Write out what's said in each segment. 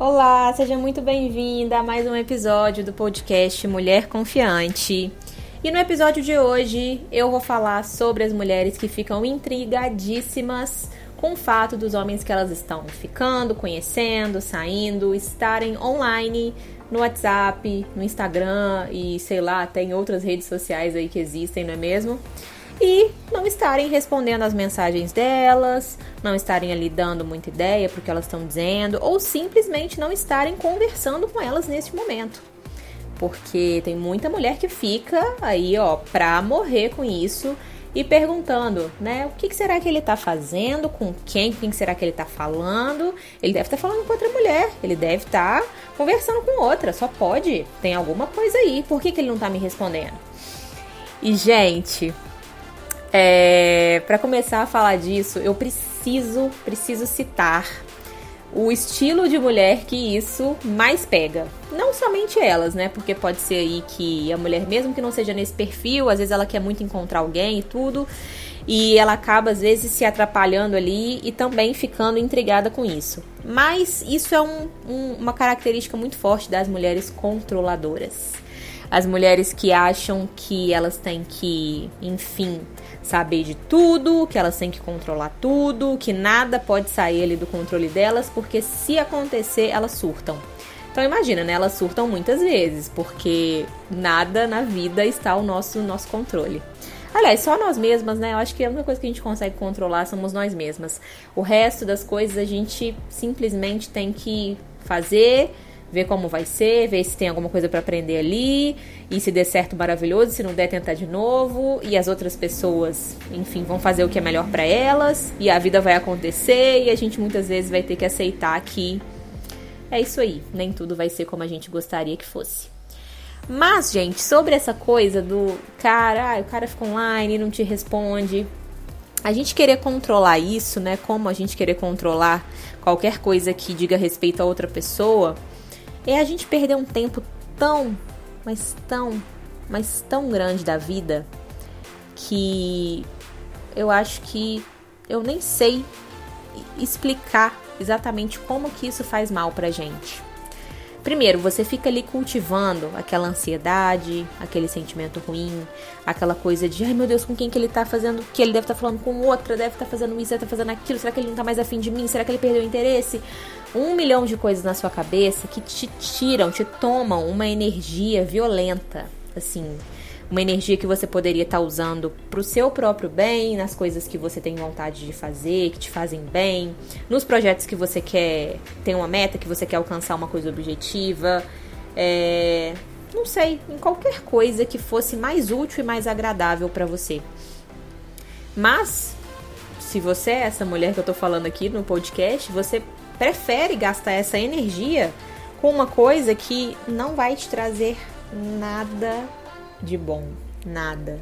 Olá, seja muito bem-vinda a mais um episódio do podcast Mulher Confiante. E no episódio de hoje eu vou falar sobre as mulheres que ficam intrigadíssimas com o fato dos homens que elas estão ficando, conhecendo, saindo, estarem online no WhatsApp, no Instagram e sei lá, até em outras redes sociais aí que existem, não é mesmo? E não estarem respondendo as mensagens delas, não estarem ali dando muita ideia porque elas estão dizendo, ou simplesmente não estarem conversando com elas neste momento. Porque tem muita mulher que fica aí, ó, pra morrer com isso e perguntando, né? O que, será que ele tá fazendo? Com quem? Quem será que ele tá falando? Ele deve estar tá falando com outra mulher. Ele deve estar tá conversando com outra. Só pode. Tem alguma coisa aí. Por que, que ele não tá me respondendo? E, gente, é, para começar a falar disso, eu preciso, preciso citar o estilo de mulher que isso mais pega. Não somente elas, né? Porque pode ser aí que a mulher, mesmo que não seja nesse perfil, às vezes ela quer muito encontrar alguém e tudo, e ela acaba às vezes se atrapalhando ali e também ficando intrigada com isso. Mas isso é um, um, uma característica muito forte das mulheres controladoras. As mulheres que acham que elas têm que, enfim, saber de tudo, que elas têm que controlar tudo, que nada pode sair ali do controle delas, porque se acontecer, elas surtam. Então imagina, né? Elas surtam muitas vezes, porque nada na vida está ao nosso, nosso controle. Aliás, só nós mesmas, né? Eu acho que a única coisa que a gente consegue controlar somos nós mesmas. O resto das coisas a gente simplesmente tem que fazer ver como vai ser, ver se tem alguma coisa para aprender ali, e se der certo, maravilhoso, se não der, tentar de novo, e as outras pessoas, enfim, vão fazer o que é melhor para elas, e a vida vai acontecer, e a gente muitas vezes vai ter que aceitar que é isso aí, nem tudo vai ser como a gente gostaria que fosse. Mas, gente, sobre essa coisa do cara, ah, o cara fica online e não te responde, a gente querer controlar isso, né? Como a gente querer controlar qualquer coisa que diga respeito a outra pessoa, é a gente perder um tempo tão, mas tão, mas tão grande da vida que eu acho que eu nem sei explicar exatamente como que isso faz mal pra gente. Primeiro, você fica ali cultivando aquela ansiedade, aquele sentimento ruim, aquela coisa de, ai meu Deus, com quem que ele tá fazendo, que ele deve estar tá falando com outra, deve estar tá fazendo isso, deve estar tá fazendo aquilo, será que ele não tá mais afim de mim? Será que ele perdeu o interesse? Um milhão de coisas na sua cabeça que te tiram, te tomam uma energia violenta, assim, uma energia que você poderia estar tá usando para o seu próprio bem, nas coisas que você tem vontade de fazer, que te fazem bem, nos projetos que você quer, tem uma meta, que você quer alcançar uma coisa objetiva, é, não sei, em qualquer coisa que fosse mais útil e mais agradável para você. Mas, se você é essa mulher que eu tô falando aqui no podcast, você prefere gastar essa energia com uma coisa que não vai te trazer nada de bom, nada.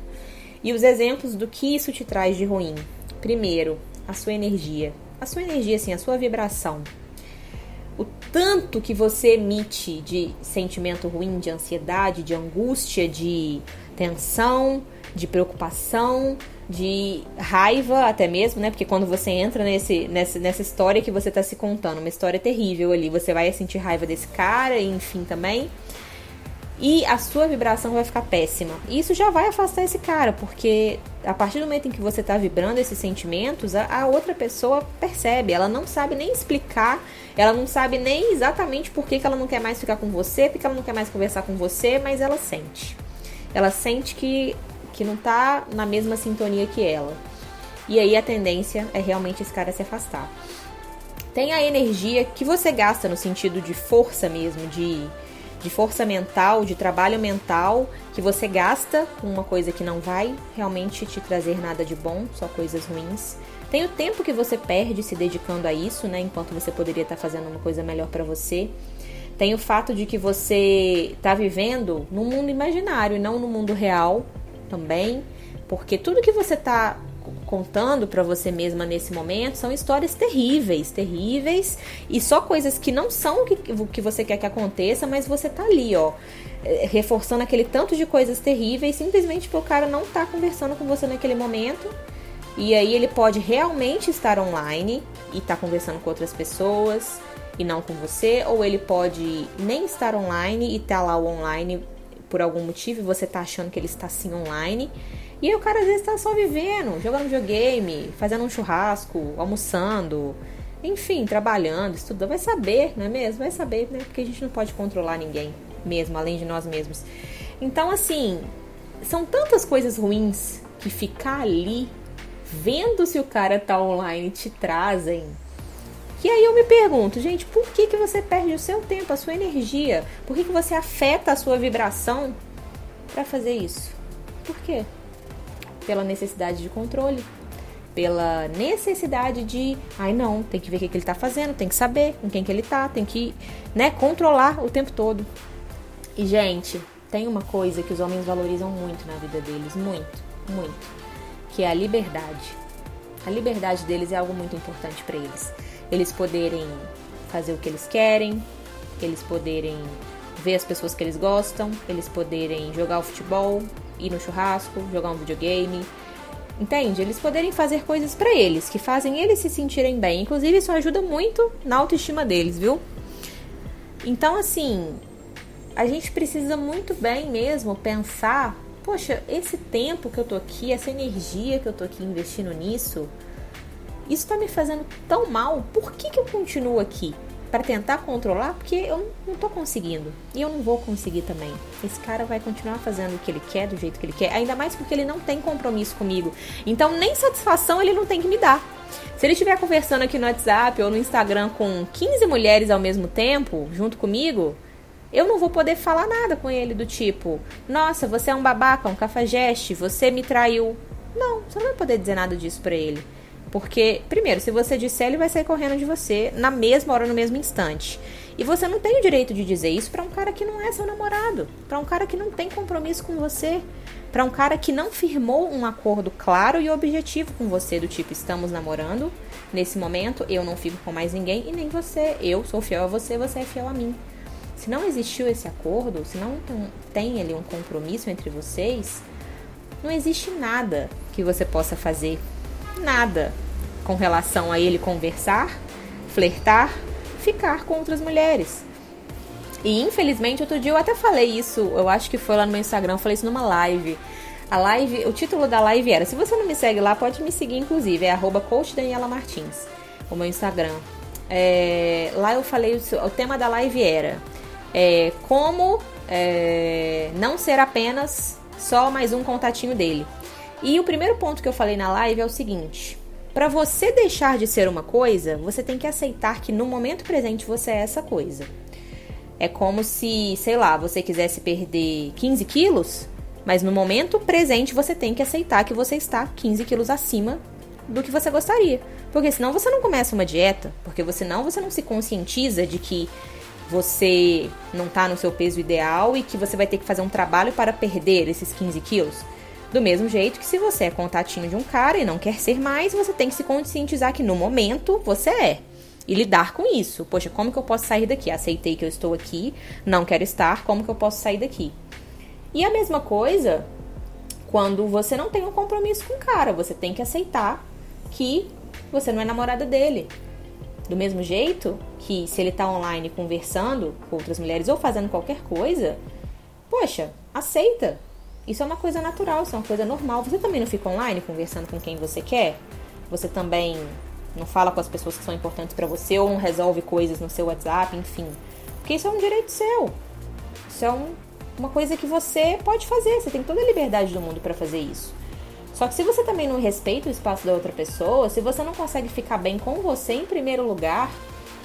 E os exemplos do que isso te traz de ruim. Primeiro, a sua energia. A sua energia, assim, a sua vibração. O tanto que você emite de sentimento ruim, de ansiedade, de angústia, de tensão, de preocupação, de raiva até mesmo, né? Porque quando você entra nesse, nessa, nessa história que você tá se contando, uma história terrível ali, você vai sentir raiva desse cara, enfim, também e a sua vibração vai ficar péssima. E isso já vai afastar esse cara, porque a partir do momento em que você está vibrando esses sentimentos, a, a, outra pessoa percebe, ela não sabe nem explicar, ela não sabe nem exatamente por que, que ela não quer mais ficar com você, porque ela não quer mais conversar com você, mas ela sente. Ela sente que, que não está na mesma sintonia que ela. E aí a tendência é realmente esse cara se afastar. Tem a energia que você gasta no sentido de força mesmo, de de força mental, de trabalho mental que você gasta com uma coisa que não vai realmente te trazer nada de bom, só coisas ruins. Tem o tempo que você perde se dedicando a isso, né, enquanto você poderia estar fazendo uma coisa melhor para você. Tem o fato de que você está vivendo num mundo imaginário e não no mundo real também, porque tudo que você está contando para você mesma nesse momento são histórias terríveis, terríveis e só coisas que não são o que, o que você quer que aconteça, mas você tá ali, ó, é, reforçando aquele tanto de coisas terríveis simplesmente porque o cara não tá conversando com você naquele momento. E aí ele pode realmente estar online e tá conversando com outras pessoas e não com você, ou ele pode nem estar online e tá lá o online por algum motivo e você tá achando que ele está sim online. E aí o cara às vezes tá só vivendo, jogando videogame, fazendo um churrasco, almoçando, enfim, trabalhando, estudando. Vai saber, não é mesmo? Vai saber, né? Porque a gente não pode controlar ninguém mesmo, além de nós mesmos. Então, assim, são tantas coisas ruins que ficar ali vendo se o cara tá online te trazem e aí eu me pergunto, gente, por que, que você perde o seu tempo, a sua energia? Por que, que você afeta a sua vibração para fazer isso? Por quê? Pela necessidade de controle. Pela necessidade de, ai não, tem que ver o que, que ele tá fazendo, tem que saber com quem que ele tá, tem que, né, controlar o tempo todo. E, gente, tem uma coisa que os homens valorizam muito na vida deles, muito, muito, que é a liberdade. A liberdade deles é algo muito importante para eles eles poderem fazer o que eles querem, eles poderem ver as pessoas que eles gostam, eles poderem jogar o futebol, ir no churrasco, jogar um videogame. Entende? Eles poderem fazer coisas para eles que fazem eles se sentirem bem. Inclusive, isso ajuda muito na autoestima deles, viu? Então, assim, a gente precisa muito bem mesmo pensar: poxa, esse tempo que eu tô aqui, essa energia que eu tô aqui investindo nisso, isso está me fazendo tão mal, por que, que eu continuo aqui? Para tentar controlar? Porque eu não estou conseguindo. E eu não vou conseguir também. Esse cara vai continuar fazendo o que ele quer, do jeito que ele quer. Ainda mais porque ele não tem compromisso comigo. Então, nem satisfação ele não tem que me dar. Se ele estiver conversando aqui no WhatsApp ou no Instagram com 15 mulheres ao mesmo tempo, junto comigo, eu não vou poder falar nada com ele do tipo: Nossa, você é um babaca, um cafajeste, você me traiu. Não, você não vai poder dizer nada disso pra ele. Porque, primeiro, se você disser, ele vai sair correndo de você na mesma hora, no mesmo instante. E você não tem o direito de dizer isso para um cara que não é seu namorado, para um cara que não tem compromisso com você, para um cara que não firmou um acordo claro e objetivo com você, do tipo, estamos namorando, nesse momento eu não fico com mais ninguém e nem você. Eu sou fiel a você, você é fiel a mim. Se não existiu esse acordo, se não tem ali um compromisso entre vocês, não existe nada que você possa fazer nada com relação a ele conversar, flertar, ficar com outras mulheres. E infelizmente, outro dia eu até falei isso, eu acho que foi lá no meu Instagram, eu falei isso numa live. A live, o título da live era: se você não me segue lá, pode me seguir, inclusive, é arroba Martins, o meu Instagram. É, lá eu falei, o tema da live era é, como é, não ser apenas só mais um contatinho dele. E o primeiro ponto que eu falei na live é o seguinte: para você deixar de ser uma coisa, você tem que aceitar que no momento presente você é essa coisa. É como se, sei lá, você quisesse perder 15 quilos, mas no momento presente você tem que aceitar que você está 15 quilos acima do que você gostaria. Porque senão você não começa uma dieta, porque senão você não se conscientiza de que você não está no seu peso ideal e que você vai ter que fazer um trabalho para perder esses 15 quilos. Do mesmo jeito que se você é contatinho de um cara e não quer ser mais, você tem que se conscientizar que no momento você é. E lidar com isso. Poxa, como que eu posso sair daqui? Aceitei que eu estou aqui, não quero estar, como que eu posso sair daqui? E a mesma coisa quando você não tem um compromisso com o cara, você tem que aceitar que você não é namorada dele. Do mesmo jeito que se ele tá online conversando com outras mulheres ou fazendo qualquer coisa, poxa, aceita. Isso é uma coisa natural, isso é uma coisa normal. Você também não fica online conversando com quem você quer? Você também não fala com as pessoas que são importantes para você ou não resolve coisas no seu WhatsApp, enfim. Porque isso é um direito seu. Isso é um, uma coisa que você pode fazer. Você tem toda a liberdade do mundo para fazer isso. Só que se você também não respeita o espaço da outra pessoa, se você não consegue ficar bem com você em primeiro lugar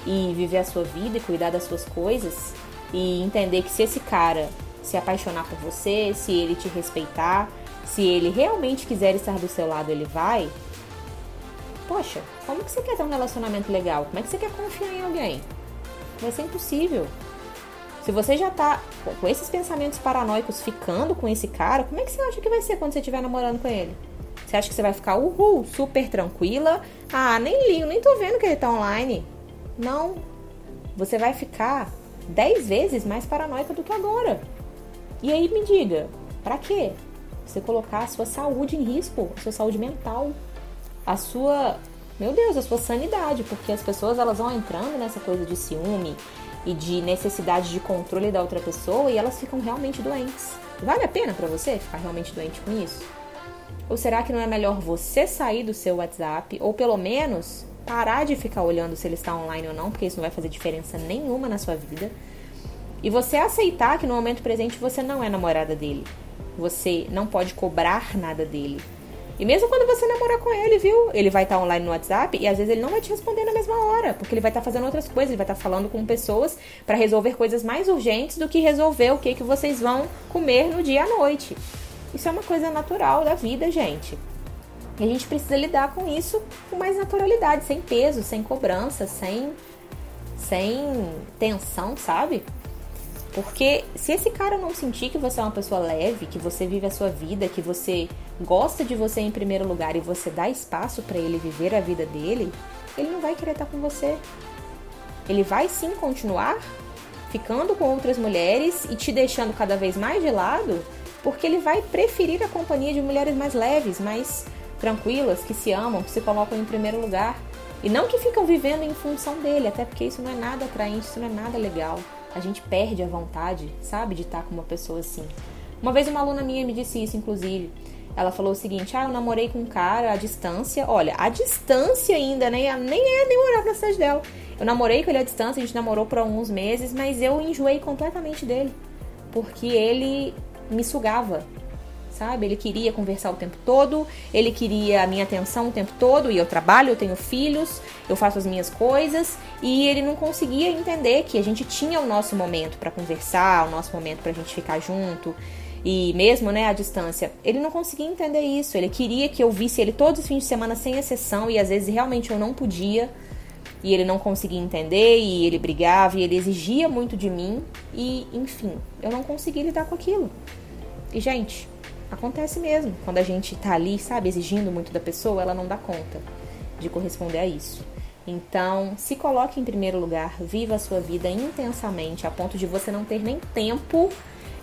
e viver a sua vida e cuidar das suas coisas e entender que se esse cara se apaixonar por você, se ele te respeitar, se ele realmente quiser estar do seu lado, ele vai. Poxa, como que você quer ter um relacionamento legal? Como é que você quer confiar em alguém? Vai ser impossível. Se você já tá com esses pensamentos paranoicos ficando com esse cara, como é que você acha que vai ser quando você estiver namorando com ele? Você acha que você vai ficar uhul, super tranquila? Ah, nem ligo, nem tô vendo que ele tá online. Não. Você vai ficar 10 vezes mais paranoica do que agora. E aí me diga, para quê? Você colocar a sua saúde em risco, a sua saúde mental, a sua meu Deus, a sua sanidade, porque as pessoas elas vão entrando nessa coisa de ciúme e de necessidade de controle da outra pessoa e elas ficam realmente doentes. Vale a pena para você ficar realmente doente com isso? Ou será que não é melhor você sair do seu WhatsApp ou pelo menos parar de ficar olhando se ele está online ou não, porque isso não vai fazer diferença nenhuma na sua vida? E você aceitar que no momento presente você não é namorada dele. Você não pode cobrar nada dele. E mesmo quando você namorar com ele, viu? Ele vai estar online no WhatsApp e às vezes ele não vai te responder na mesma hora, porque ele vai estar fazendo outras coisas, ele vai estar falando com pessoas para resolver coisas mais urgentes do que resolver o que, que vocês vão comer no dia à noite. Isso é uma coisa natural da vida, gente. E a gente precisa lidar com isso com mais naturalidade, sem peso, sem cobrança, sem, sem tensão, sabe? Porque se esse cara não sentir que você é uma pessoa leve, que você vive a sua vida, que você gosta de você em primeiro lugar e você dá espaço para ele viver a vida dele, ele não vai querer estar com você. Ele vai sim continuar ficando com outras mulheres e te deixando cada vez mais de lado, porque ele vai preferir a companhia de mulheres mais leves, mais tranquilas, que se amam, que se colocam em primeiro lugar. E não que ficam vivendo em função dele, até porque isso não é nada atraente, isso não é nada legal a gente perde a vontade, sabe, de estar com uma pessoa assim. Uma vez uma aluna minha me disse isso, inclusive. Ela falou o seguinte: Ah, eu namorei com um cara à distância. Olha, à distância ainda, né? Nem é, nem morava na cidade dela. Eu namorei com ele à distância, a gente namorou por alguns meses, mas eu enjoei completamente dele. Porque ele me sugava sabe? Ele queria conversar o tempo todo, ele queria a minha atenção o tempo todo, e eu trabalho, eu tenho filhos, eu faço as minhas coisas, e ele não conseguia entender que a gente tinha o nosso momento para conversar, o nosso momento pra gente ficar junto. E mesmo, né, à distância, ele não conseguia entender isso. Ele queria que eu visse ele todos os fins de semana sem exceção e às vezes realmente eu não podia. E ele não conseguia entender e ele brigava e ele exigia muito de mim e, enfim, eu não conseguia lidar com aquilo. E gente, Acontece mesmo. Quando a gente tá ali, sabe, exigindo muito da pessoa, ela não dá conta de corresponder a isso. Então, se coloque em primeiro lugar, viva a sua vida intensamente, a ponto de você não ter nem tempo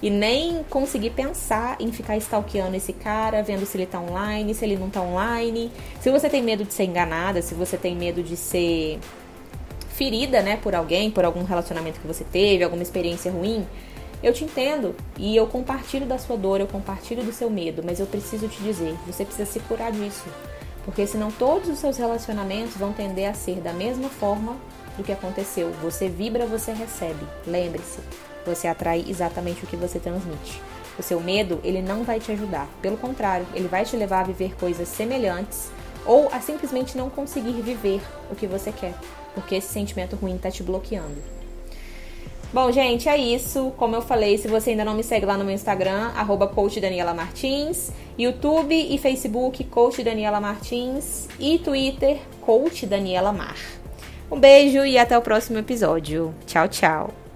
e nem conseguir pensar em ficar stalkeando esse cara, vendo se ele tá online, se ele não tá online. Se você tem medo de ser enganada, se você tem medo de ser ferida, né, por alguém, por algum relacionamento que você teve, alguma experiência ruim, eu te entendo e eu compartilho da sua dor, eu compartilho do seu medo, mas eu preciso te dizer, você precisa se curar disso. Porque senão todos os seus relacionamentos vão tender a ser da mesma forma do que aconteceu. Você vibra, você recebe. Lembre-se, você atrai exatamente o que você transmite. O seu medo, ele não vai te ajudar. Pelo contrário, ele vai te levar a viver coisas semelhantes ou a simplesmente não conseguir viver o que você quer, porque esse sentimento ruim está te bloqueando. Bom, gente, é isso. Como eu falei, se você ainda não me segue lá no meu Instagram, arroba Coach Daniela Martins, YouTube e Facebook, Coach Daniela Martins e Twitter, Coach Daniela Mar. Um beijo e até o próximo episódio. Tchau, tchau.